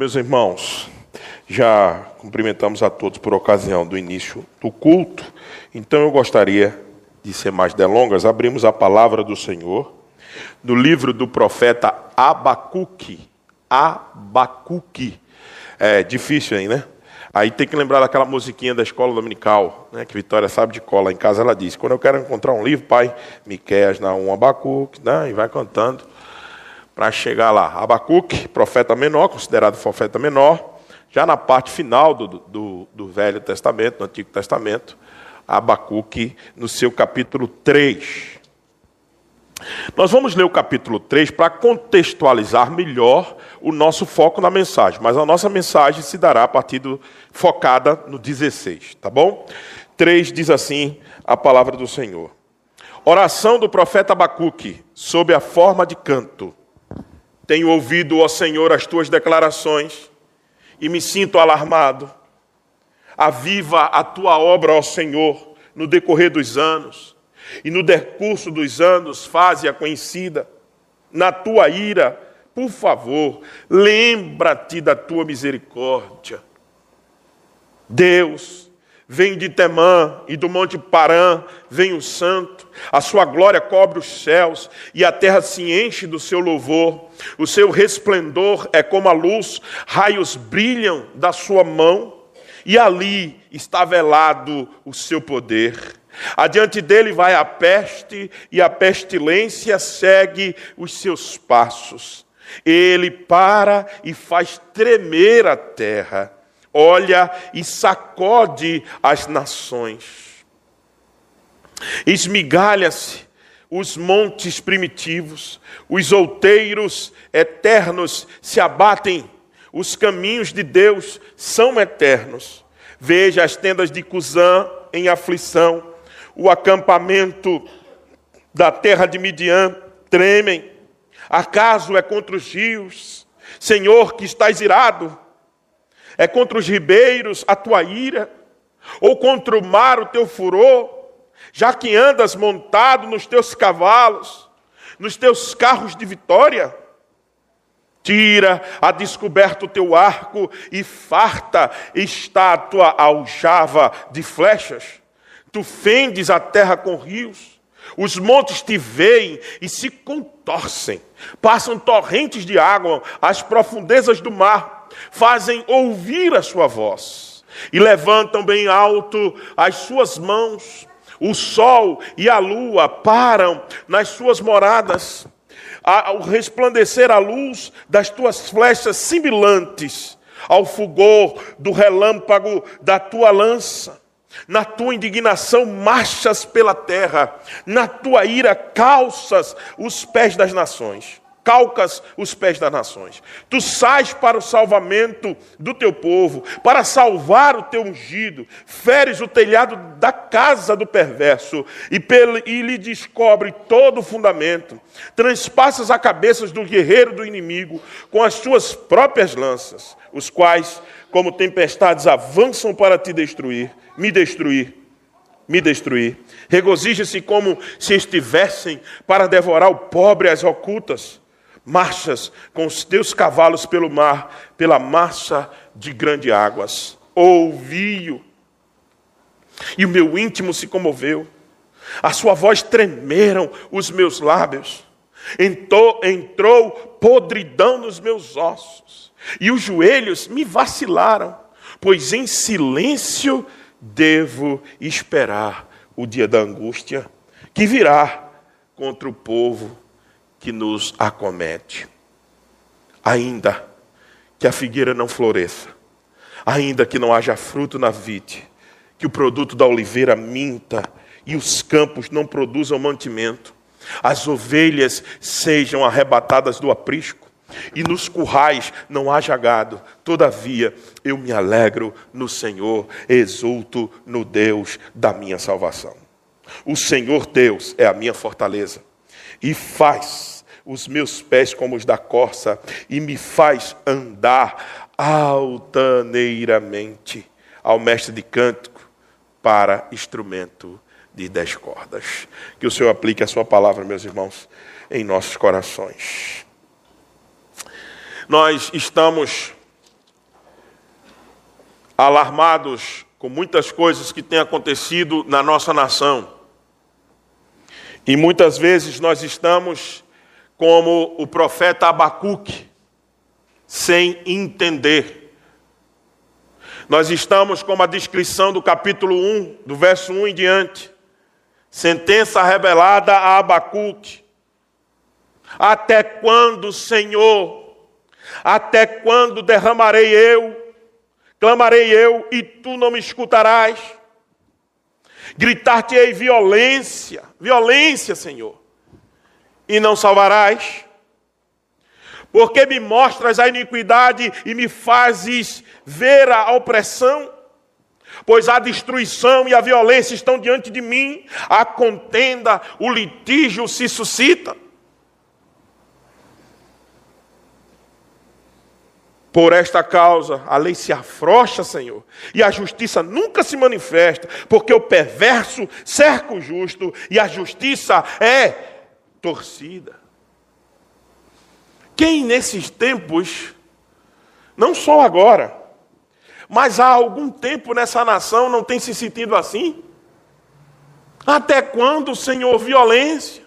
Meus irmãos, já cumprimentamos a todos por ocasião do início do culto, então eu gostaria de ser mais delongas, abrimos a palavra do Senhor no livro do profeta Abacuque. Abacuque. É difícil aí, né? Aí tem que lembrar daquela musiquinha da escola dominical, né, que Vitória sabe de cola. Em casa ela diz: Quando eu quero encontrar um livro, pai, Miqueias, um Abacuque, né, e vai cantando para chegar lá. Abacuque, profeta menor, considerado profeta menor, já na parte final do, do, do Velho Testamento, do Antigo Testamento, Abacuque, no seu capítulo 3. Nós vamos ler o capítulo 3 para contextualizar melhor o nosso foco na mensagem, mas a nossa mensagem se dará a partir do focada no 16, tá bom? 3 diz assim a palavra do Senhor. Oração do profeta Abacuque, sob a forma de canto. Tenho ouvido, ó Senhor, as tuas declarações e me sinto alarmado. Aviva a tua obra, ó Senhor, no decorrer dos anos, e no decurso dos anos faze-a conhecida. Na tua ira, por favor, lembra-te da tua misericórdia. Deus, Vem de Temã e do monte Parã, vem o santo. A sua glória cobre os céus e a terra se enche do seu louvor. O seu resplendor é como a luz, raios brilham da sua mão e ali está velado o seu poder. Adiante dele vai a peste e a pestilência segue os seus passos. Ele para e faz tremer a terra olha e sacode as nações. Esmigalha-se os montes primitivos, os outeiros eternos se abatem, os caminhos de Deus são eternos. Veja as tendas de Cusã em aflição, o acampamento da terra de Midian tremem. Acaso é contra os rios, Senhor, que estás irado? É contra os ribeiros a tua ira, ou contra o mar o teu furor, já que andas montado nos teus cavalos, nos teus carros de vitória? Tira a descoberto o teu arco e farta está a tua aljava de flechas. Tu fendes a terra com rios, os montes te veem e se contorcem, passam torrentes de água às profundezas do mar fazem ouvir a sua voz e levantam bem alto as suas mãos. O sol e a lua param nas suas moradas, ao resplandecer a luz das tuas flechas similantes ao fulgor do relâmpago da tua lança. Na tua indignação marchas pela terra, na tua ira calças os pés das nações calcas os pés das nações. Tu sais para o salvamento do teu povo, para salvar o teu ungido, feres o telhado da casa do perverso e, e lhe descobre todo o fundamento. Transpassas a cabeças do guerreiro do inimigo com as suas próprias lanças, os quais, como tempestades, avançam para te destruir, me destruir me destruir. Regozija-se como se estivessem para devorar o pobre às ocultas marchas com os teus cavalos pelo mar, pela massa de grandes águas. Ouvi-o. E o meu íntimo se comoveu. A sua voz tremeram os meus lábios. Entrou, entrou podridão nos meus ossos. E os joelhos me vacilaram, pois em silêncio devo esperar o dia da angústia que virá contra o povo que nos acomete. Ainda que a figueira não floresça, ainda que não haja fruto na vide, que o produto da oliveira minta e os campos não produzam mantimento, as ovelhas sejam arrebatadas do aprisco e nos currais não haja gado, todavia eu me alegro no Senhor, exulto no Deus da minha salvação. O Senhor Deus é a minha fortaleza e faz os meus pés como os da corça e me faz andar altaneiramente ao mestre de cântico para instrumento de dez cordas. Que o Senhor aplique a sua palavra, meus irmãos, em nossos corações. Nós estamos alarmados com muitas coisas que têm acontecido na nossa nação. E muitas vezes nós estamos como o profeta Abacuque, sem entender. Nós estamos como a descrição do capítulo 1, do verso 1 em diante. Sentença rebelada a Abacuque. Até quando, Senhor? Até quando derramarei eu? Clamarei eu e tu não me escutarás? Gritar-te-ei violência, violência, Senhor, e não salvarás? Porque me mostras a iniquidade e me fazes ver a opressão? Pois a destruição e a violência estão diante de mim, a contenda, o litígio se suscita. Por esta causa, a lei se afrouxa, Senhor, e a justiça nunca se manifesta, porque o perverso cerca o justo e a justiça é torcida. Quem nesses tempos, não só agora, mas há algum tempo nessa nação não tem se sentido assim? Até quando, Senhor, violência?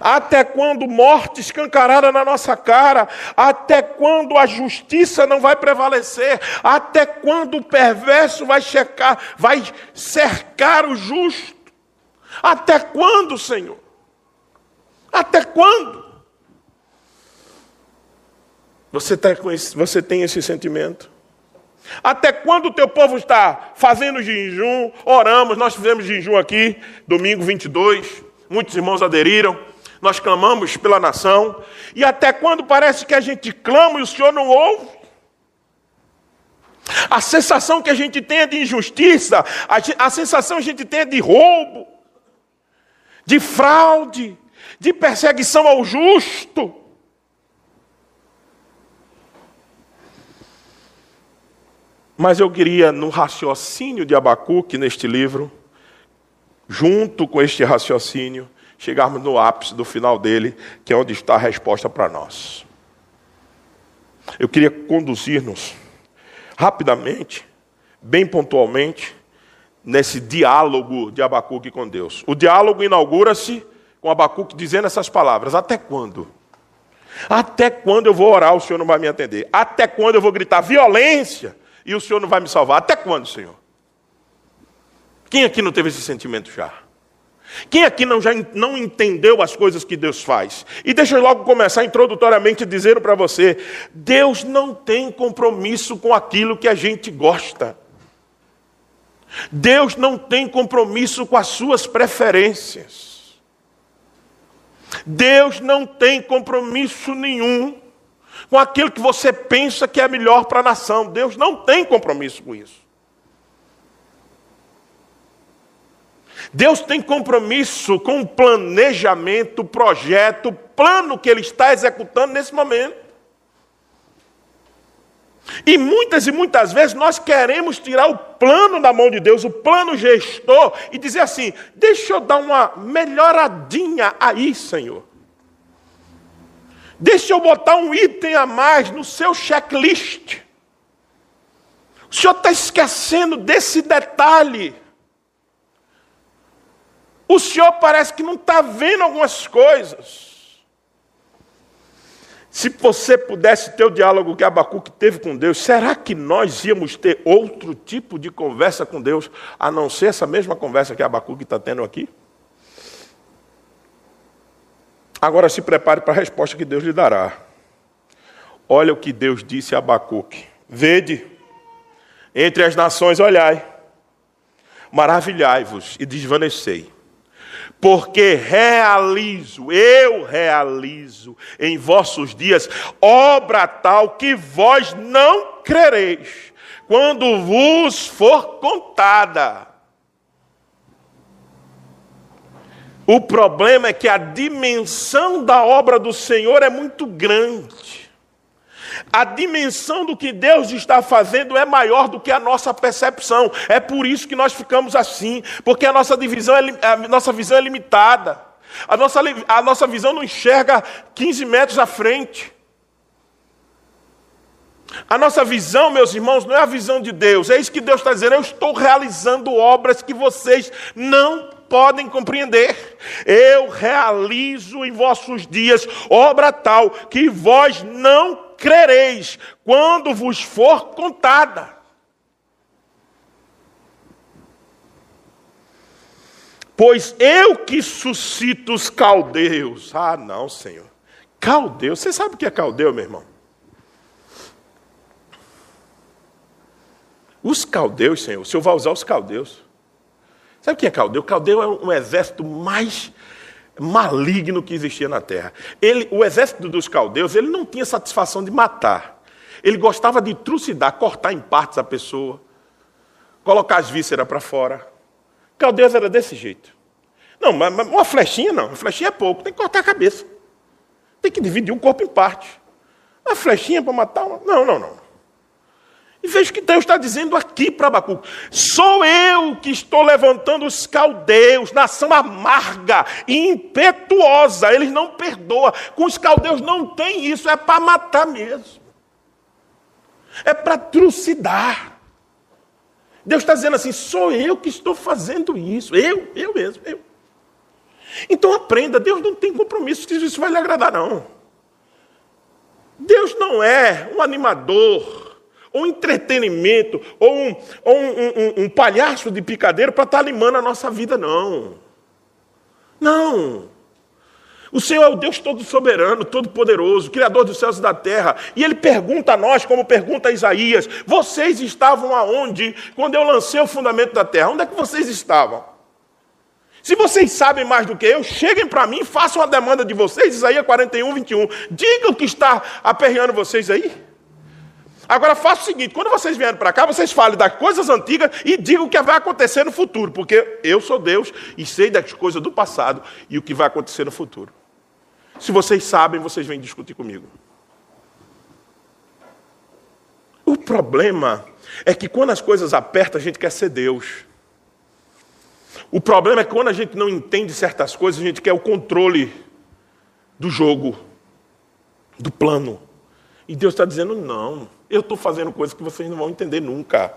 Até quando morte escancarada na nossa cara? Até quando a justiça não vai prevalecer? Até quando o perverso vai checar, vai cercar o justo? Até quando, Senhor? Até quando? Você, tá esse, você tem esse sentimento? Até quando o teu povo está fazendo jejum? Oramos, nós fizemos jejum aqui, domingo 22, muitos irmãos aderiram nós clamamos pela nação, e até quando parece que a gente clama e o Senhor não ouve? A sensação que a gente tem é de injustiça, a, a sensação que a gente tem é de roubo, de fraude, de perseguição ao justo. Mas eu queria, no raciocínio de Abacuque, neste livro, junto com este raciocínio, chegarmos no ápice do final dele, que é onde está a resposta para nós. Eu queria conduzir-nos rapidamente, bem pontualmente, nesse diálogo de Abacuque com Deus. O diálogo inaugura-se com Abacuque dizendo essas palavras: Até quando? Até quando eu vou orar, o Senhor não vai me atender? Até quando eu vou gritar violência e o Senhor não vai me salvar? Até quando, Senhor? Quem aqui não teve esse sentimento já? Quem aqui não já não entendeu as coisas que Deus faz? E deixa eu logo começar introdutoriamente dizendo para você: Deus não tem compromisso com aquilo que a gente gosta. Deus não tem compromisso com as suas preferências. Deus não tem compromisso nenhum com aquilo que você pensa que é melhor para a nação. Deus não tem compromisso com isso. Deus tem compromisso com o planejamento, projeto, plano que Ele está executando nesse momento. E muitas e muitas vezes nós queremos tirar o plano da mão de Deus, o plano gestor, e dizer assim: deixa eu dar uma melhoradinha aí, Senhor. Deixa eu botar um item a mais no seu checklist. O Senhor está esquecendo desse detalhe. O senhor parece que não está vendo algumas coisas. Se você pudesse ter o diálogo que Abacuque teve com Deus, será que nós íamos ter outro tipo de conversa com Deus, a não ser essa mesma conversa que Abacuque está tendo aqui? Agora se prepare para a resposta que Deus lhe dará. Olha o que Deus disse a Abacuque: Vede, entre as nações olhai, maravilhai-vos e desvanecei porque realizo, eu realizo em vossos dias obra tal que vós não crereis, quando vos for contada. O problema é que a dimensão da obra do Senhor é muito grande. A dimensão do que Deus está fazendo é maior do que a nossa percepção. É por isso que nós ficamos assim, porque a nossa, divisão é, a nossa visão é limitada. A nossa, a nossa visão não enxerga 15 metros à frente. A nossa visão, meus irmãos, não é a visão de Deus. É isso que Deus está dizendo. Eu estou realizando obras que vocês não podem compreender. Eu realizo em vossos dias obra tal que vós não crereis quando vos for contada. Pois eu que suscito os caldeus. Ah, não, Senhor. Caldeu, você sabe o que é caldeu, meu irmão? Os caldeus, Senhor, o Senhor vai usar os caldeus. Sabe quem é caldeu? Caldeu é um exército mais maligno que existia na terra. Ele, o exército dos caldeus, ele não tinha satisfação de matar. Ele gostava de trucidar, cortar em partes a pessoa, colocar as vísceras para fora. Caldeus era desse jeito. Não, mas uma flechinha não. Uma flechinha é pouco. Tem que cortar a cabeça. Tem que dividir o corpo em partes. Uma flechinha para matar uma... Não, não, não. Veja o que Deus está dizendo aqui para Abacuque. Sou eu que estou levantando os caldeus, nação amarga e impetuosa. Eles não perdoam. Com os caldeus não tem isso. É para matar mesmo. É para trucidar. Deus está dizendo assim: sou eu que estou fazendo isso. Eu, eu mesmo, eu. Então aprenda, Deus não tem compromisso que isso vai lhe agradar, não. Deus não é um animador, um entretenimento, ou um, ou um, um, um palhaço de picadeiro para estar tá limando a nossa vida, não. Não. O Senhor é o Deus todo soberano, todo poderoso, criador dos céus e da terra. E ele pergunta a nós, como pergunta a Isaías: Vocês estavam aonde quando eu lancei o fundamento da terra? Onde é que vocês estavam? Se vocês sabem mais do que eu, cheguem para mim, façam a demanda de vocês, Isaías 41, 21. Digam o que está aperreando vocês aí. Agora faça o seguinte: quando vocês vierem para cá, vocês falem das coisas antigas e digam o que vai acontecer no futuro, porque eu sou Deus e sei das coisas do passado e o que vai acontecer no futuro. Se vocês sabem, vocês vêm discutir comigo. O problema é que quando as coisas apertam, a gente quer ser Deus. O problema é que quando a gente não entende certas coisas, a gente quer o controle do jogo, do plano. E Deus está dizendo: não, eu estou fazendo coisas que vocês não vão entender nunca.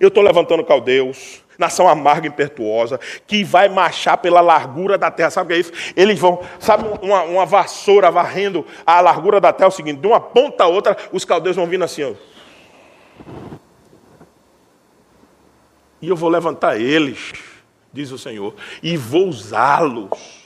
Eu estou levantando caldeus, nação amarga e impetuosa, que vai marchar pela largura da terra. Sabe o que é isso? Eles vão, sabe, uma, uma vassoura varrendo a largura da terra, é o seguinte: de uma ponta a outra, os caldeus vão vindo assim, ó. E eu vou levantar eles diz o Senhor, e vou usá-los.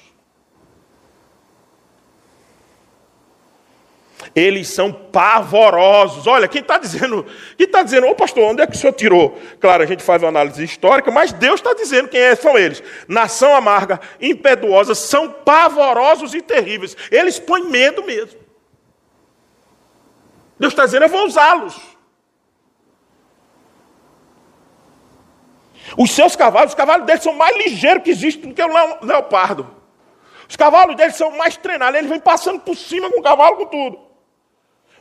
Eles são pavorosos. Olha, quem está dizendo, quem está dizendo, ô pastor, onde é que o senhor tirou? Claro, a gente faz uma análise histórica, mas Deus está dizendo quem é, são eles. Nação amarga, impetuosa, são pavorosos e terríveis. Eles põem medo mesmo. Deus está dizendo, eu vou usá-los. Os seus cavalos, os cavalos deles são mais ligeiros que existem do que o leopardo. Os cavalos deles são mais treinados, eles vêm passando por cima com o cavalo, com tudo.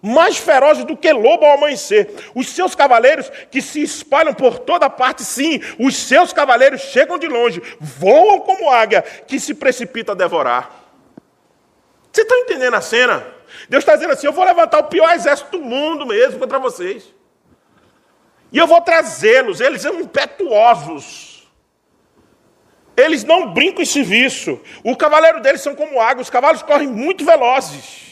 Mais ferozes do que lobo ao amanhecer. Os seus cavaleiros que se espalham por toda parte, sim, os seus cavaleiros chegam de longe, voam como águia que se precipita a devorar. Você está entendendo a cena? Deus está dizendo assim: eu vou levantar o pior exército do mundo mesmo contra vocês. E eu vou trazê-los, eles são impetuosos. Eles não brincam em serviço. O cavaleiro deles são como água, os cavalos correm muito velozes.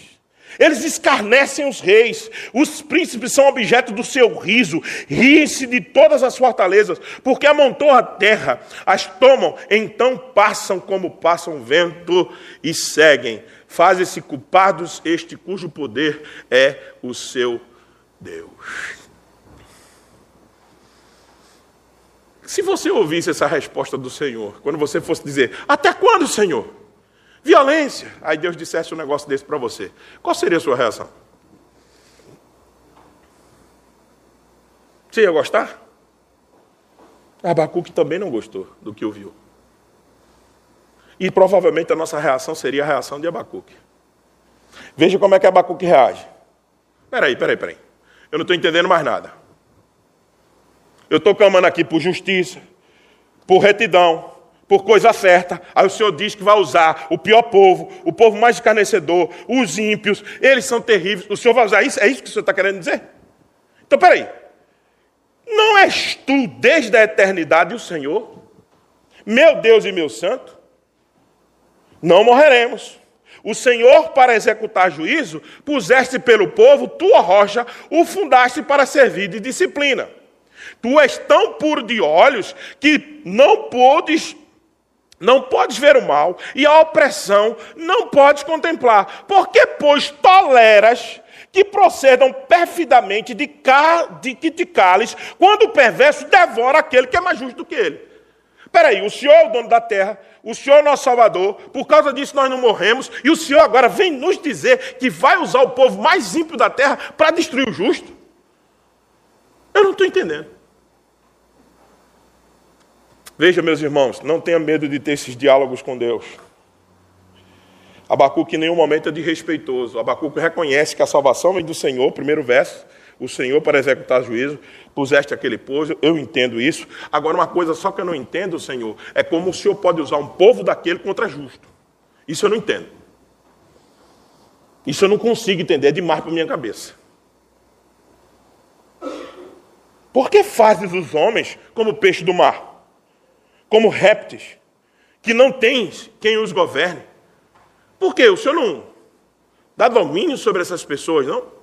Eles escarnecem os reis, os príncipes são objeto do seu riso, riem-se de todas as fortalezas, porque amontou a terra, as tomam, então passam como passam o vento e seguem. Fazem-se culpados este cujo poder é o seu Deus. Se você ouvisse essa resposta do Senhor, quando você fosse dizer, até quando, Senhor? Violência. Aí Deus dissesse um negócio desse para você. Qual seria a sua reação? Você ia gostar? Abacuque também não gostou do que ouviu. E provavelmente a nossa reação seria a reação de Abacuque. Veja como é que Abacuque reage. Peraí, peraí, peraí. Eu não estou entendendo mais nada. Eu estou clamando aqui por justiça, por retidão, por coisa certa. Aí o Senhor diz que vai usar o pior povo, o povo mais escarnecedor, os ímpios, eles são terríveis. O Senhor vai usar isso? É isso que o Senhor está querendo dizer? Então, peraí. Não és tu, desde a eternidade, o Senhor? Meu Deus e meu santo? Não morreremos. O Senhor, para executar juízo, puseste pelo povo tua rocha, o fundaste para servir de disciplina. Tu és tão puro de olhos que não podes não podes ver o mal e a opressão não podes contemplar. Porque, pois, toleras que procedam perfidamente de, ca, de que te cales, quando o perverso devora aquele que é mais justo do que ele. Peraí, o Senhor é o dono da terra, o Senhor é o nosso Salvador, por causa disso nós não morremos, e o Senhor agora vem nos dizer que vai usar o povo mais ímpio da terra para destruir o justo? Eu não estou entendendo. Veja, meus irmãos, não tenha medo de ter esses diálogos com Deus. Abacuque em nenhum momento é desrespeitoso. Abacuque reconhece que a salvação vem do Senhor, primeiro verso, o Senhor para executar juízo, puseste aquele povo, eu entendo isso. Agora, uma coisa só que eu não entendo, Senhor, é como o Senhor pode usar um povo daquele contra justo. Isso eu não entendo. Isso eu não consigo entender, é demais para minha cabeça. Por que fazes os homens como peixe do mar? Como répteis, que não tens quem os governe. Por quê? O senhor não dá domínio sobre essas pessoas, não?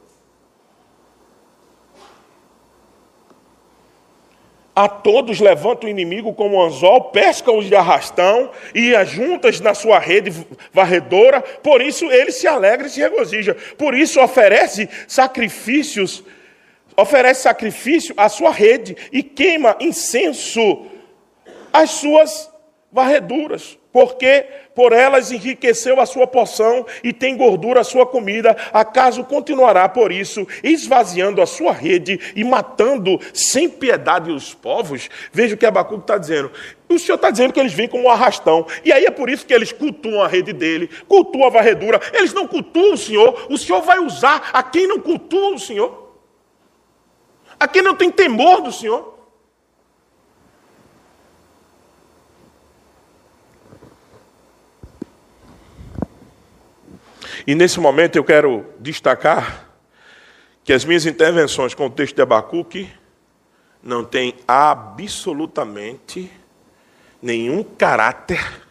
A todos levanta o inimigo como anzol, pesca-os de arrastão e as juntas na sua rede varredora. Por isso ele se alegra e se regozija. Por isso oferece sacrifícios, oferece sacrifício à sua rede e queima incenso as suas varreduras, porque por elas enriqueceu a sua porção e tem gordura a sua comida, acaso continuará por isso, esvaziando a sua rede e matando sem piedade os povos? Veja o que Abacuque está dizendo. O Senhor está dizendo que eles vêm como um arrastão, e aí é por isso que eles cultuam a rede dele, cultuam a varredura, eles não cultuam o Senhor, o Senhor vai usar a quem não cultua o Senhor, a quem não tem temor do Senhor. E nesse momento eu quero destacar que as minhas intervenções com o texto de Abacuque não têm absolutamente nenhum caráter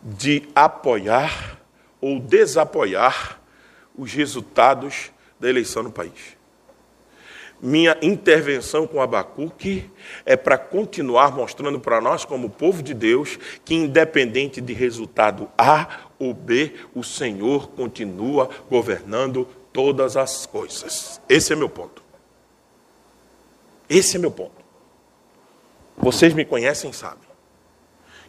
de apoiar ou desapoiar os resultados da eleição no país. Minha intervenção com Abacuque é para continuar mostrando para nós, como povo de Deus, que independente de resultado A ou B, o Senhor continua governando todas as coisas. Esse é meu ponto. Esse é meu ponto. Vocês me conhecem, sabem.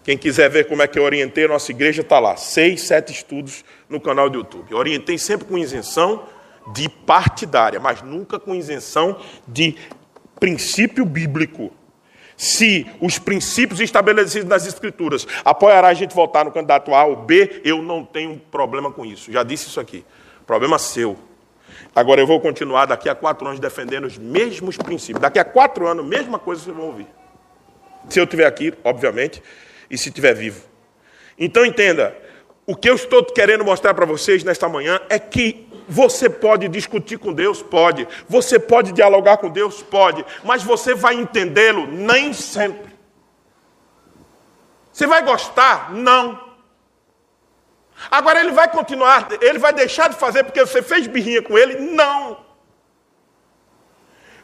Quem quiser ver como é que eu orientei a nossa igreja, está lá. Seis, sete estudos no canal do YouTube. Eu orientei sempre com isenção de partidária, mas nunca com isenção de princípio bíblico. Se os princípios estabelecidos nas Escrituras apoiará a gente votar no candidato A ou B, eu não tenho problema com isso. Já disse isso aqui. Problema seu. Agora eu vou continuar daqui a quatro anos defendendo os mesmos princípios. Daqui a quatro anos, mesma coisa vocês vão ouvir. Se eu estiver aqui, obviamente, e se estiver vivo. Então entenda, o que eu estou querendo mostrar para vocês nesta manhã é que você pode discutir com Deus? Pode. Você pode dialogar com Deus? Pode. Mas você vai entendê-lo? Nem sempre. Você vai gostar? Não. Agora ele vai continuar, ele vai deixar de fazer porque você fez birrinha com ele? Não.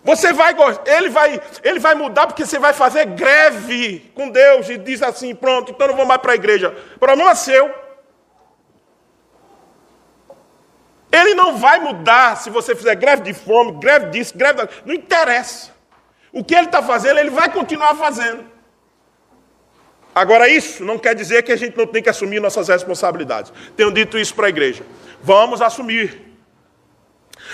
Você vai, ele vai, ele vai mudar porque você vai fazer greve com Deus e diz assim, pronto, então não vou mais para a igreja. Problema seu. Ele não vai mudar se você fizer greve de fome, greve disso, greve da... Não interessa. O que ele está fazendo, ele vai continuar fazendo. Agora, isso não quer dizer que a gente não tem que assumir nossas responsabilidades. Tenho dito isso para a igreja. Vamos assumir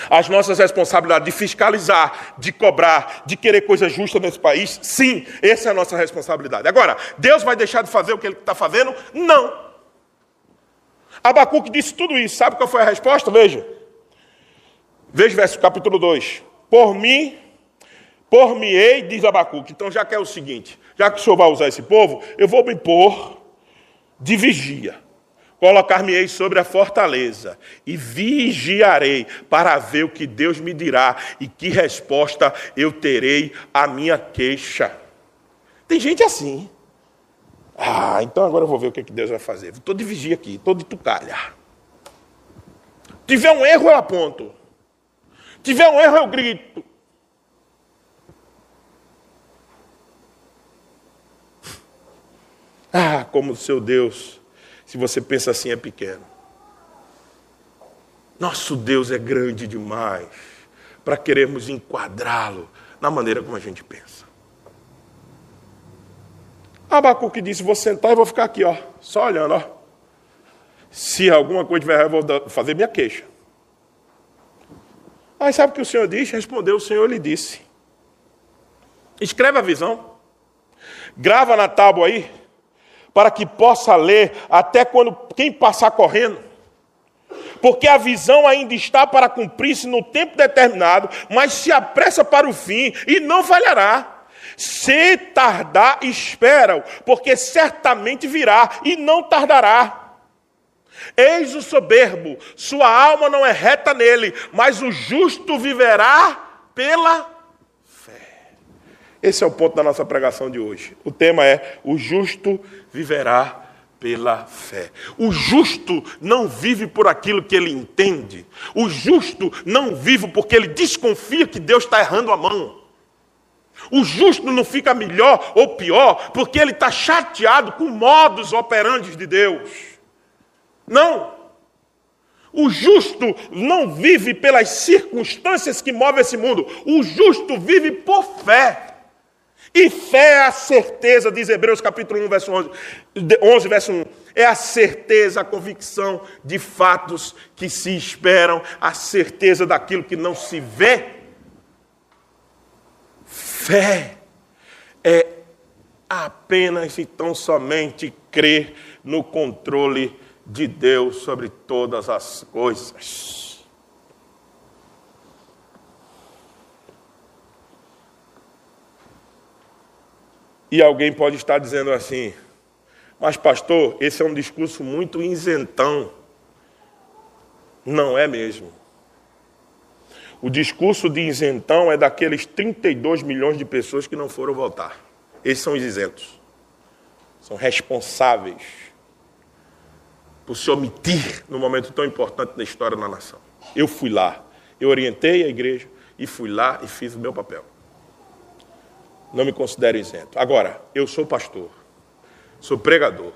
as nossas responsabilidades de fiscalizar, de cobrar, de querer coisa justa nesse país. Sim, essa é a nossa responsabilidade. Agora, Deus vai deixar de fazer o que ele está fazendo? Não. Abacuque disse tudo isso. Sabe qual foi a resposta? Veja. Veja o verso capítulo 2. Por mim, por me ei, diz Abacuque. Então já que é o seguinte, já que o senhor vai usar esse povo, eu vou me pôr de vigia. Colocar-me-ei sobre a fortaleza e vigiarei para ver o que Deus me dirá e que resposta eu terei à minha queixa. Tem gente assim. Ah, então agora eu vou ver o que Deus vai fazer. Estou de vigia aqui, estou de tucalha. Tiver um erro, eu aponto. Tiver um erro, eu grito. Ah, como o seu Deus, se você pensa assim, é pequeno. Nosso Deus é grande demais para queremos enquadrá-lo na maneira como a gente pensa. Abacuque disse: Vou sentar e vou ficar aqui, ó, só olhando, ó. Se alguma coisa tiver, eu vou fazer minha queixa. Aí sabe o que o Senhor disse? Respondeu: O Senhor lhe disse. Escreve a visão. Grava na tábua aí, para que possa ler até quando quem passar correndo. Porque a visão ainda está para cumprir-se no tempo determinado, mas se apressa para o fim e não falhará. Se tardar, espera porque certamente virá e não tardará. Eis o soberbo, sua alma não é reta nele, mas o justo viverá pela fé. Esse é o ponto da nossa pregação de hoje. O tema é: o justo viverá pela fé. O justo não vive por aquilo que ele entende. O justo não vive porque ele desconfia que Deus está errando a mão. O justo não fica melhor ou pior porque ele está chateado com modos operantes de Deus. Não. O justo não vive pelas circunstâncias que movem esse mundo. O justo vive por fé. E fé é a certeza, diz Hebreus capítulo 1, verso 11, 11, verso 1. É a certeza, a convicção de fatos que se esperam, a certeza daquilo que não se vê. Fé é apenas e tão somente crer no controle de Deus sobre todas as coisas. E alguém pode estar dizendo assim, mas pastor, esse é um discurso muito isentão. Não é mesmo. O discurso de isentão é daqueles 32 milhões de pessoas que não foram votar. Esses são os isentos. São responsáveis por se omitir num momento tão importante da história da nação. Eu fui lá, eu orientei a igreja e fui lá e fiz o meu papel. Não me considero isento. Agora, eu sou pastor, sou pregador,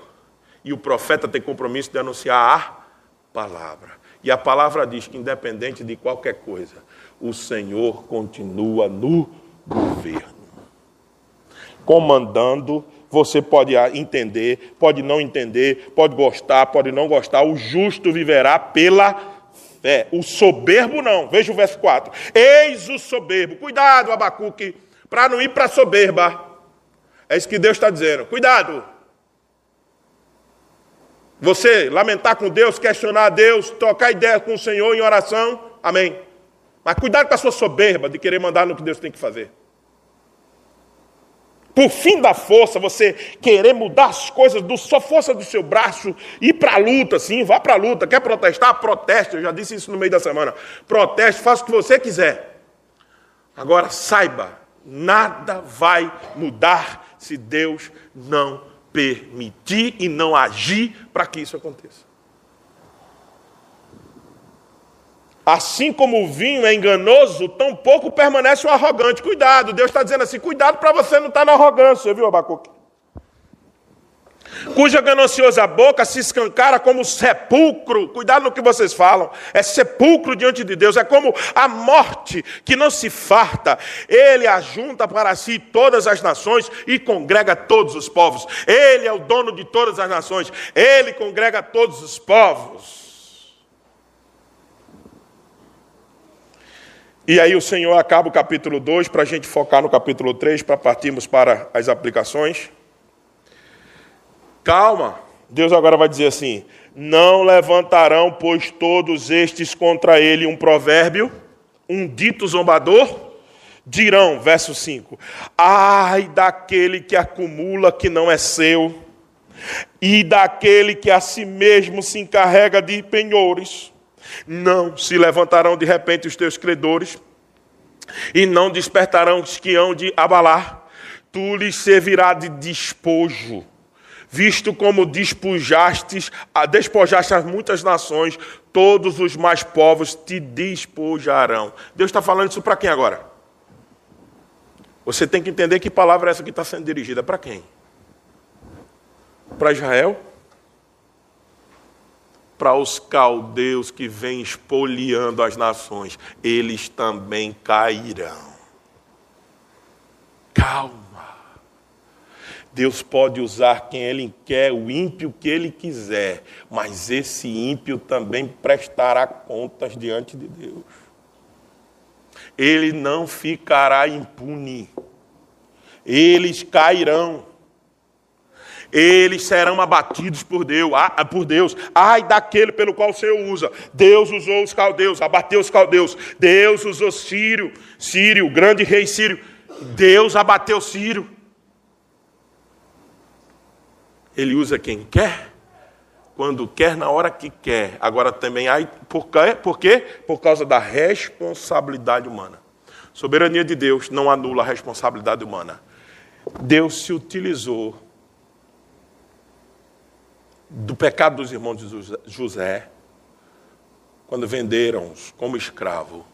e o profeta tem compromisso de anunciar a palavra. E a palavra diz que, independente de qualquer coisa, o Senhor continua no governo, comandando. Você pode entender, pode não entender, pode gostar, pode não gostar. O justo viverá pela fé. O soberbo não. Veja o verso 4. Eis o soberbo. Cuidado, Abacuque, para não ir para a soberba. É isso que Deus está dizendo. Cuidado. Você lamentar com Deus, questionar a Deus, trocar ideia com o Senhor em oração. Amém. Mas cuidado com a sua soberba de querer mandar no que Deus tem que fazer. Por fim da força, você querer mudar as coisas do só força do seu braço, ir para a luta, sim, vá para a luta. Quer protestar? Proteste. Eu já disse isso no meio da semana. Proteste, faça o que você quiser. Agora saiba, nada vai mudar se Deus não permitir e não agir para que isso aconteça. Assim como o vinho é enganoso, tão pouco permanece o arrogante. Cuidado, Deus está dizendo assim: cuidado para você não estar tá na arrogância, viu, Abacuque? Cuja gananciosa boca se escancara como sepulcro. Cuidado no que vocês falam. É sepulcro diante de Deus. É como a morte que não se farta. Ele ajunta para si todas as nações e congrega todos os povos. Ele é o dono de todas as nações. Ele congrega todos os povos. E aí o Senhor acaba o capítulo 2 para a gente focar no capítulo 3, para partirmos para as aplicações. Calma, Deus agora vai dizer assim: Não levantarão, pois todos estes contra ele um provérbio, um dito zombador. Dirão, verso 5: Ai daquele que acumula que não é seu, e daquele que a si mesmo se encarrega de penhores. Não se levantarão de repente os teus credores, e não despertarão os que hão de abalar. Tu lhes servirá de despojo, visto como despojastes, despojaste as muitas nações, todos os mais povos te despojarão. Deus está falando isso para quem agora? Você tem que entender que palavra é essa que está sendo dirigida para quem? Para Israel? Para os caldeus que vêm espoliando as nações, eles também cairão. Calma. Deus pode usar quem Ele quer, o ímpio que Ele quiser, mas esse ímpio também prestará contas diante de Deus. Ele não ficará impune. Eles cairão. Eles serão abatidos por Deus, ah, por Deus. Ai daquele pelo qual o Senhor usa. Deus usou os caldeus, abateu os caldeus. Deus usou Sírio, Sírio, grande rei Sírio. Deus abateu Sírio. Ele usa quem quer, quando quer, na hora que quer. Agora também há. Por quê? Por quê? Por causa da responsabilidade humana. Soberania de Deus não anula a responsabilidade humana. Deus se utilizou do pecado dos irmãos de José quando venderam-os como escravo.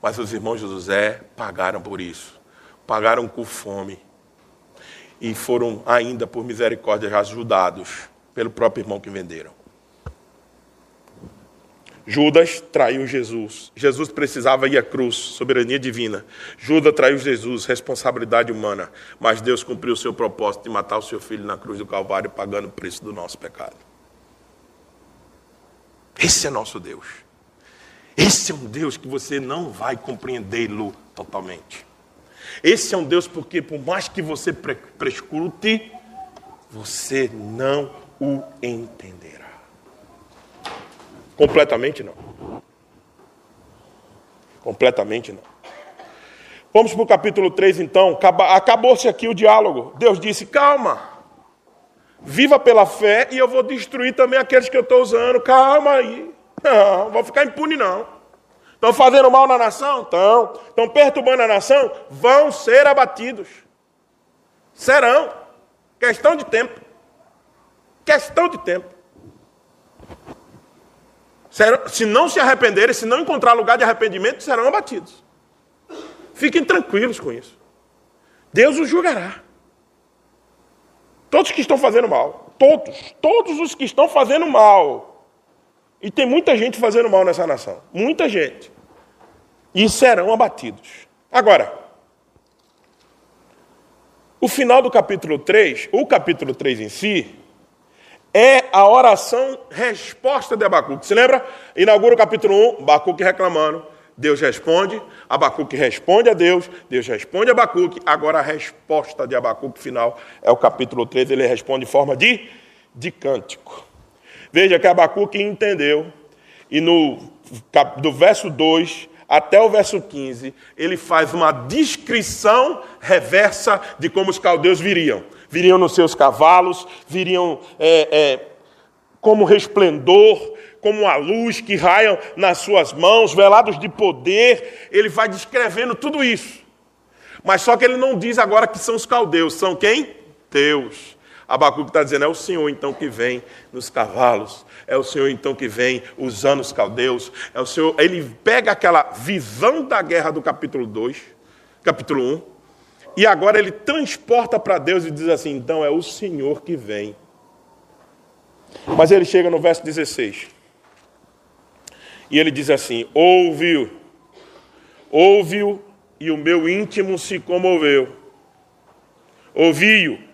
Mas os irmãos de José pagaram por isso. Pagaram com fome e foram ainda, por misericórdia, ajudados pelo próprio irmão que venderam. Judas traiu Jesus. Jesus precisava ir à cruz, soberania divina. Judas traiu Jesus, responsabilidade humana. Mas Deus cumpriu o seu propósito de matar o seu filho na cruz do Calvário, pagando o preço do nosso pecado. Esse é nosso Deus. Esse é um Deus que você não vai compreendê-lo totalmente. Esse é um Deus porque, por mais que você prescrute, você não o entenderá. Completamente não. Completamente não. Vamos para o capítulo 3 então. Acabou-se aqui o diálogo. Deus disse: calma. Viva pela fé e eu vou destruir também aqueles que eu estou usando. Calma aí. Não, vou ficar impune não. Estão fazendo mal na nação? Estão. Estão perturbando a nação? Vão ser abatidos. Serão. Questão de tempo. Questão de tempo. Se não se arrependerem, se não encontrar lugar de arrependimento, serão abatidos. Fiquem tranquilos com isso. Deus os julgará. Todos que estão fazendo mal. Todos. Todos os que estão fazendo mal e tem muita gente fazendo mal nessa nação. Muita gente. E serão abatidos. Agora, o final do capítulo 3, o capítulo 3 em si, é a oração resposta de Abacuque. Se lembra? Inaugura o capítulo 1, Abacuque reclamando. Deus responde, Abacuque responde a Deus, Deus responde a Abacuque. Agora a resposta de Abacuque final é o capítulo 3, ele responde em forma de, de cântico. Veja que Abacuque entendeu, e no, do verso 2 até o verso 15, ele faz uma descrição reversa de como os caldeus viriam. Viriam nos seus cavalos, viriam é, é, como resplendor, como a luz que raia nas suas mãos, velados de poder. Ele vai descrevendo tudo isso. Mas só que ele não diz agora que são os caldeus, são quem? Deus. Abacuque está dizendo: é o Senhor então que vem nos cavalos, é o Senhor então que vem usando os caldeus, é o Senhor. Ele pega aquela visão da guerra do capítulo 2, capítulo 1, e agora ele transporta para Deus e diz assim: então é o Senhor que vem. Mas ele chega no verso 16, e ele diz assim: ouviu, ouviu, e o meu íntimo se comoveu. Ouviu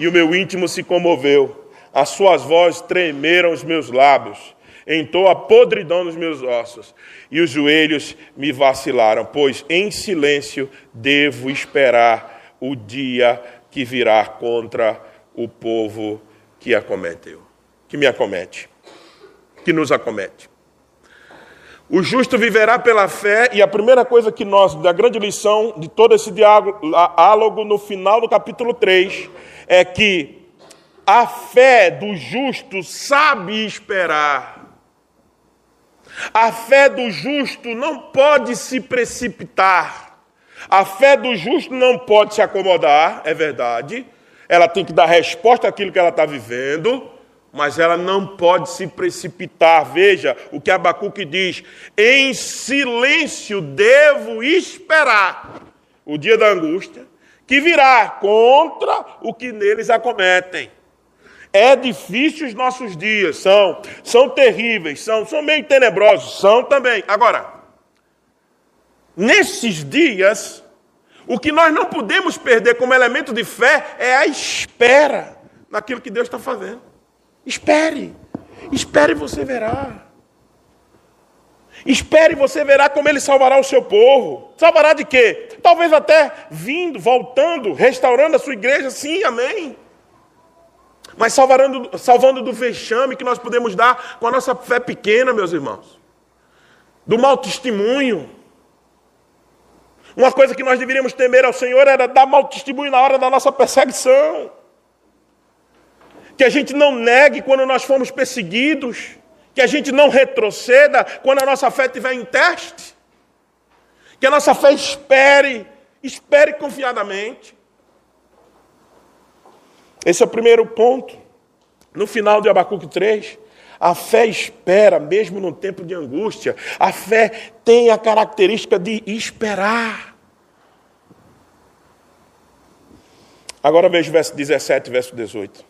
e o meu íntimo se comoveu. As suas vozes tremeram os meus lábios, entrou a podridão nos meus ossos, e os joelhos me vacilaram, pois em silêncio devo esperar o dia que virá contra o povo que acometeu, que me acomete, que nos acomete. O justo viverá pela fé, e a primeira coisa que nós, da grande lição de todo esse diálogo no final do capítulo 3, é que A fé do justo sabe esperar. A fé do justo não pode se precipitar. A fé do justo não pode se acomodar, é verdade. Ela tem que dar resposta àquilo que ela está vivendo, mas ela não pode se precipitar. Veja o que Abacuque diz: em silêncio devo esperar o dia da angústia, que virá contra o que neles acometem. É difícil os nossos dias, são, são terríveis, são, são meio tenebrosos, são também. Agora, nesses dias, o que nós não podemos perder como elemento de fé é a espera naquilo que Deus está fazendo. Espere, espere e você verá. Espere e você verá como ele salvará o seu povo. Salvará de quê? Talvez até vindo, voltando, restaurando a sua igreja, sim, amém mas salvando, salvando do vexame que nós podemos dar com a nossa fé pequena, meus irmãos, do mau testemunho. Uma coisa que nós deveríamos temer ao Senhor era dar mau testemunho na hora da nossa perseguição. Que a gente não negue quando nós fomos perseguidos. Que a gente não retroceda quando a nossa fé estiver em teste. Que a nossa fé espere, espere confiadamente. Esse é o primeiro ponto. No final de Abacuque 3, a fé espera, mesmo no tempo de angústia. A fé tem a característica de esperar. Agora veja o verso 17 e verso 18.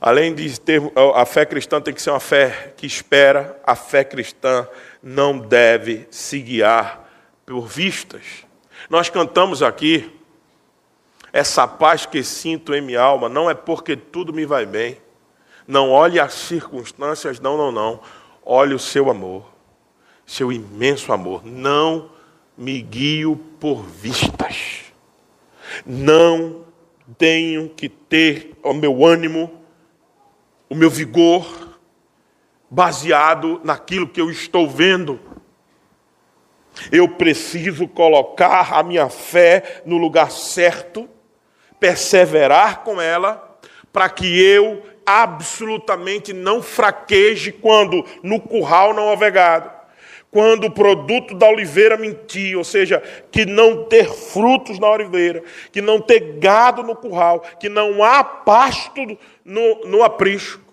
Além de ter a fé cristã tem que ser uma fé que espera, a fé cristã não deve se guiar por vistas. Nós cantamos aqui, essa paz que sinto em minha alma não é porque tudo me vai bem, não olhe as circunstâncias, não, não, não. Olhe o seu amor, seu imenso amor. Não me guio por vistas. Não tenho que ter o meu ânimo, o meu vigor, baseado naquilo que eu estou vendo. Eu preciso colocar a minha fé no lugar certo, perseverar com ela, para que eu absolutamente não fraqueje quando no curral não houver gado, quando o produto da oliveira mentir, ou seja, que não ter frutos na oliveira, que não ter gado no curral, que não há pasto no, no aprisco.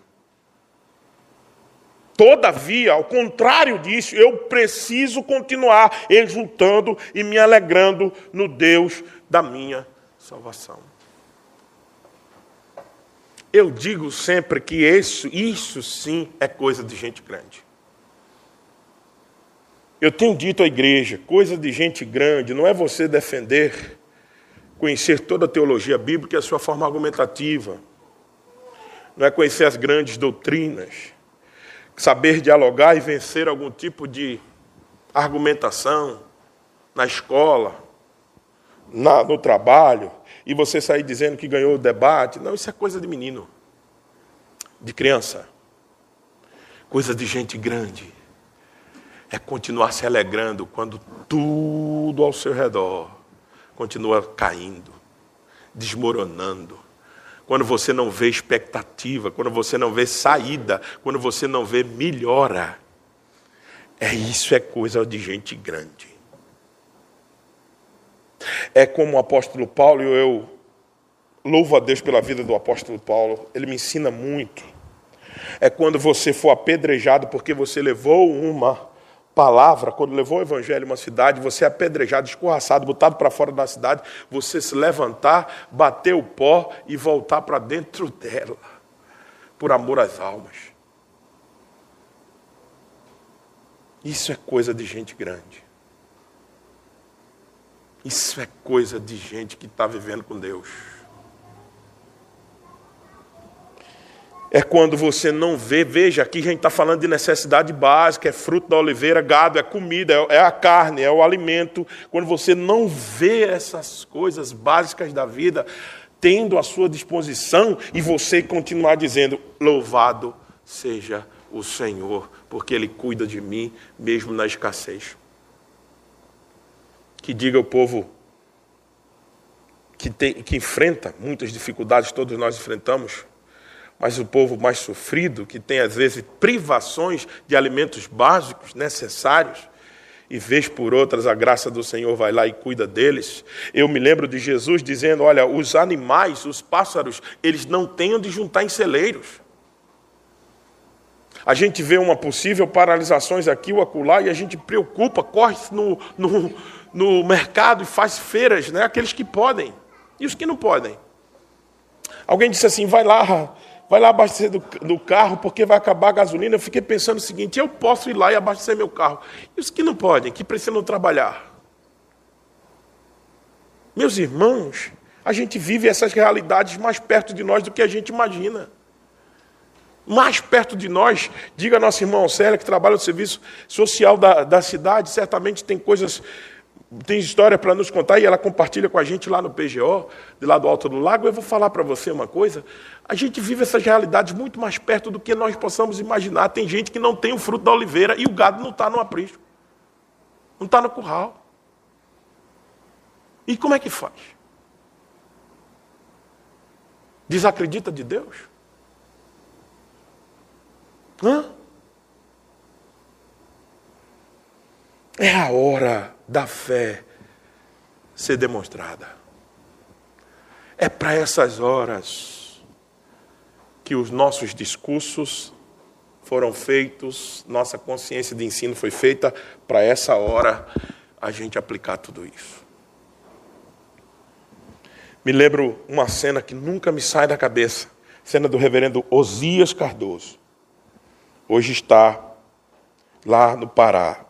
Todavia, ao contrário disso, eu preciso continuar exultando e me alegrando no Deus da minha salvação. Eu digo sempre que isso, isso sim é coisa de gente grande. Eu tenho dito à igreja, coisa de gente grande não é você defender, conhecer toda a teologia bíblica e a sua forma argumentativa. Não é conhecer as grandes doutrinas, saber dialogar e vencer algum tipo de argumentação na escola, na, no trabalho, e você sair dizendo que ganhou o debate. Não, isso é coisa de menino, de criança, coisa de gente grande. É continuar se alegrando quando tudo ao seu redor continua caindo, desmoronando. Quando você não vê expectativa, quando você não vê saída, quando você não vê melhora. É isso é coisa de gente grande. É como o apóstolo Paulo, e eu louvo a Deus pela vida do apóstolo Paulo, ele me ensina muito. É quando você for apedrejado porque você levou uma palavra, quando levou o evangelho a uma cidade, você é apedrejado, escorraçado, botado para fora da cidade, você se levantar, bater o pó e voltar para dentro dela, por amor às almas. Isso é coisa de gente grande. Isso é coisa de gente que está vivendo com Deus. É quando você não vê, veja, aqui a gente está falando de necessidade básica, é fruto da oliveira, gado, é comida, é, é a carne, é o alimento. Quando você não vê essas coisas básicas da vida tendo à sua disposição e você continuar dizendo: Louvado seja o Senhor, porque Ele cuida de mim mesmo na escassez. Que diga o povo que, tem, que enfrenta muitas dificuldades, todos nós enfrentamos mas o povo mais sofrido, que tem às vezes privações de alimentos básicos necessários, e vez por outras a graça do Senhor vai lá e cuida deles. Eu me lembro de Jesus dizendo: Olha, os animais, os pássaros, eles não têm onde juntar em celeiros. A gente vê uma possível paralisações aqui ou acolá e a gente preocupa, corre no, no, no mercado e faz feiras, né? aqueles que podem e os que não podem. Alguém disse assim: vai lá, vai lá abastecer do, do, carro porque vai acabar a gasolina. Eu fiquei pensando o seguinte: eu posso ir lá e abastecer meu carro. E os que não podem, que precisam trabalhar? Meus irmãos, a gente vive essas realidades mais perto de nós do que a gente imagina. Mais perto de nós, diga nosso irmão Célia, que trabalha no serviço social da, da cidade, certamente tem coisas tem história para nos contar e ela compartilha com a gente lá no PGO, de lá do Alto do Lago. Eu vou falar para você uma coisa: a gente vive essas realidades muito mais perto do que nós possamos imaginar. Tem gente que não tem o fruto da oliveira e o gado não está no aprisco, não está no curral. E como é que faz? Desacredita de Deus? Hã? É a hora da fé ser demonstrada. É para essas horas que os nossos discursos foram feitos, nossa consciência de ensino foi feita para essa hora a gente aplicar tudo isso. Me lembro uma cena que nunca me sai da cabeça, cena do reverendo Osias Cardoso. Hoje está lá no Pará,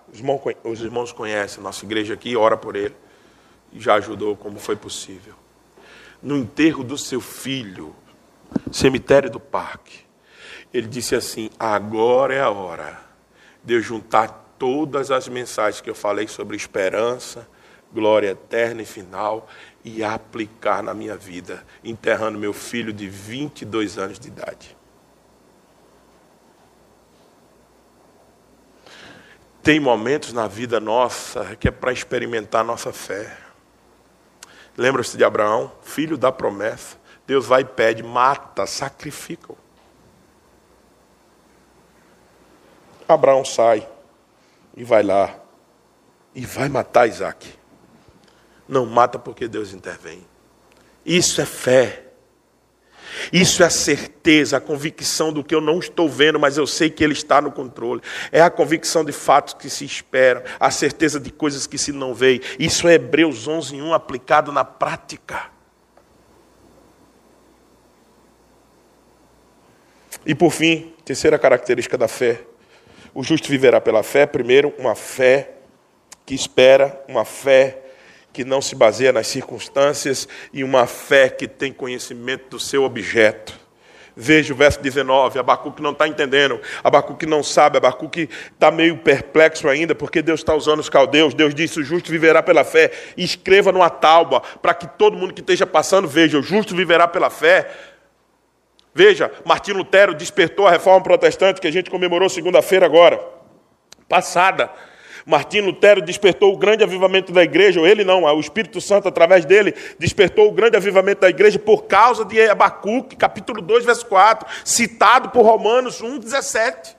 os irmãos conhecem nossa igreja aqui, ora por ele. E já ajudou como foi possível. No enterro do seu filho, cemitério do parque, ele disse assim: agora é a hora de eu juntar todas as mensagens que eu falei sobre esperança, glória eterna e final e aplicar na minha vida, enterrando meu filho de 22 anos de idade. Tem momentos na vida nossa que é para experimentar nossa fé. Lembra-se de Abraão, filho da promessa. Deus vai e pede, mata, sacrifica. -o. Abraão sai e vai lá e vai matar Isaac. Não mata porque Deus intervém. Isso é fé. Isso é a certeza, a convicção do que eu não estou vendo, mas eu sei que Ele está no controle. É a convicção de fatos que se esperam, a certeza de coisas que se não veem. Isso é Hebreus 11, 1 aplicado na prática. E por fim, terceira característica da fé. O justo viverá pela fé. Primeiro, uma fé que espera, uma fé que não se baseia nas circunstâncias e uma fé que tem conhecimento do seu objeto. Veja o verso 19, Abacuque não está entendendo, Abacuque não sabe, Abacuque está meio perplexo ainda, porque Deus está usando os caldeus, Deus disse, o justo viverá pela fé, escreva numa tábua, para que todo mundo que esteja passando veja, o justo viverá pela fé. Veja, Martim Lutero despertou a reforma protestante, que a gente comemorou segunda-feira agora, passada, Martim Lutero despertou o grande avivamento da igreja, ou ele não, o Espírito Santo, através dele, despertou o grande avivamento da igreja por causa de Abacuque, capítulo 2, verso 4, citado por Romanos 1, 17.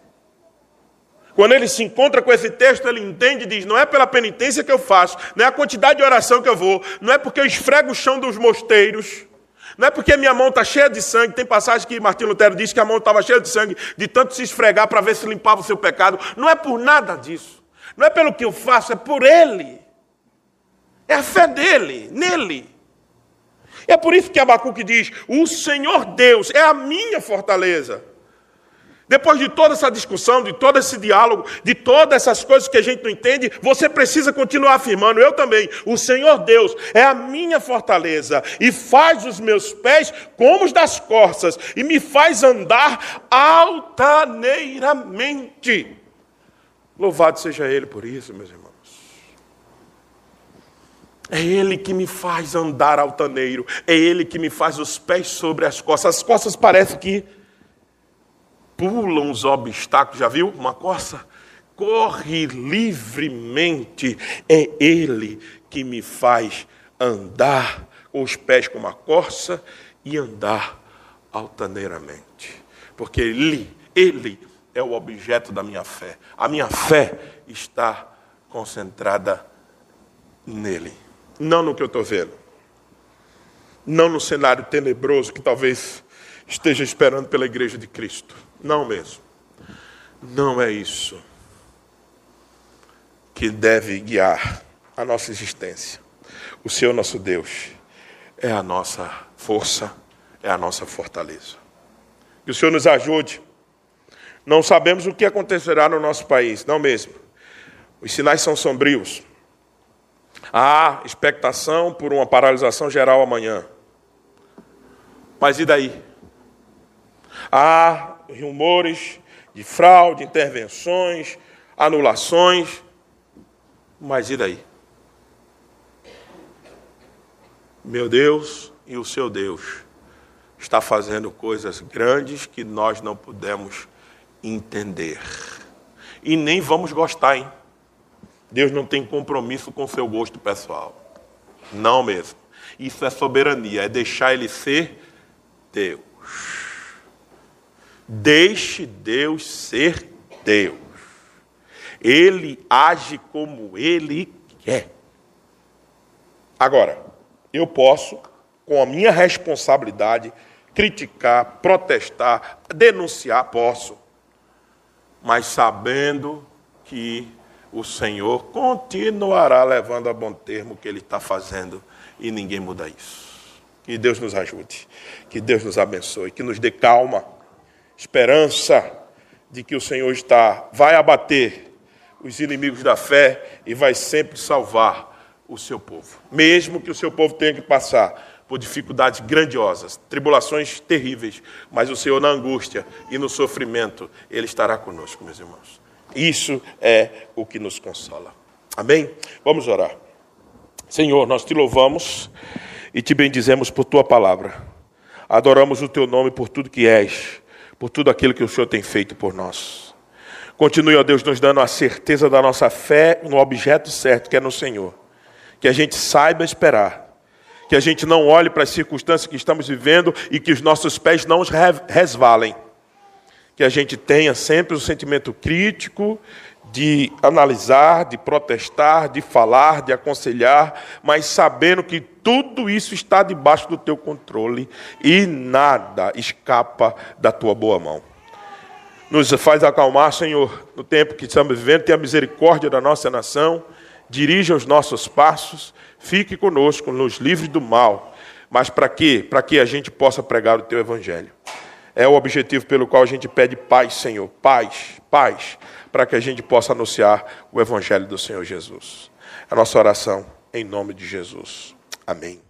Quando ele se encontra com esse texto, ele entende e diz: não é pela penitência que eu faço, não é a quantidade de oração que eu vou, não é porque eu esfrego o chão dos mosteiros, não é porque minha mão está cheia de sangue. Tem passagem que Martim Lutero disse que a mão estava cheia de sangue, de tanto se esfregar para ver se limpava o seu pecado. Não é por nada disso. Não é pelo que eu faço, é por Ele. É a fé dele, nele. É por isso que Abacuque diz: O Senhor Deus é a minha fortaleza. Depois de toda essa discussão, de todo esse diálogo, de todas essas coisas que a gente não entende, você precisa continuar afirmando: eu também, o Senhor Deus é a minha fortaleza e faz os meus pés como os das corças e me faz andar altaneiramente. Louvado seja Ele por isso, meus irmãos. É Ele que me faz andar altaneiro, é Ele que me faz os pés sobre as costas. As costas parecem que pulam os obstáculos, já viu? Uma coça corre livremente. É Ele que me faz andar com os pés como uma corça e andar altaneiramente. Porque Ele, Ele é o objeto da minha fé. A minha fé está concentrada nele, não no que eu estou vendo, não no cenário tenebroso que talvez esteja esperando pela igreja de Cristo. Não mesmo. Não é isso que deve guiar a nossa existência. O Senhor nosso Deus é a nossa força, é a nossa fortaleza. Que o Senhor nos ajude. Não sabemos o que acontecerá no nosso país, não mesmo. Os sinais são sombrios. Há expectação por uma paralisação geral amanhã. Mas e daí? Há rumores de fraude, intervenções, anulações. Mas e daí? Meu Deus e o seu Deus está fazendo coisas grandes que nós não podemos entender. E nem vamos gostar, hein? Deus não tem compromisso com seu gosto pessoal. Não mesmo. Isso é soberania, é deixar ele ser Deus. Deixe Deus ser Deus. Ele age como ele quer. Agora, eu posso, com a minha responsabilidade, criticar, protestar, denunciar, posso. Mas sabendo que o Senhor continuará levando a bom termo o que Ele está fazendo e ninguém muda isso. Que Deus nos ajude, que Deus nos abençoe, que nos dê calma esperança de que o Senhor está, vai abater os inimigos da fé e vai sempre salvar o seu povo. Mesmo que o seu povo tenha que passar por dificuldades grandiosas, tribulações terríveis, mas o Senhor na angústia e no sofrimento, Ele estará conosco, meus irmãos. Isso é o que nos consola. Amém? Vamos orar. Senhor, nós te louvamos e te bendizemos por tua palavra. Adoramos o teu nome por tudo que és por tudo aquilo que o Senhor tem feito por nós. Continue, ó Deus, nos dando a certeza da nossa fé no objeto certo, que é no Senhor. Que a gente saiba esperar. Que a gente não olhe para as circunstâncias que estamos vivendo e que os nossos pés não resvalem. Que a gente tenha sempre o um sentimento crítico de analisar, de protestar, de falar, de aconselhar, mas sabendo que tudo isso está debaixo do teu controle e nada escapa da tua boa mão. Nos faz acalmar, Senhor, no tempo que estamos vivendo, tenha misericórdia da nossa nação, dirija os nossos passos, fique conosco, nos livre do mal. Mas para quê? Para que a gente possa pregar o teu evangelho. É o objetivo pelo qual a gente pede paz, Senhor. Paz, paz para que a gente possa anunciar o Evangelho do Senhor Jesus. A nossa oração em nome de Jesus. Amém.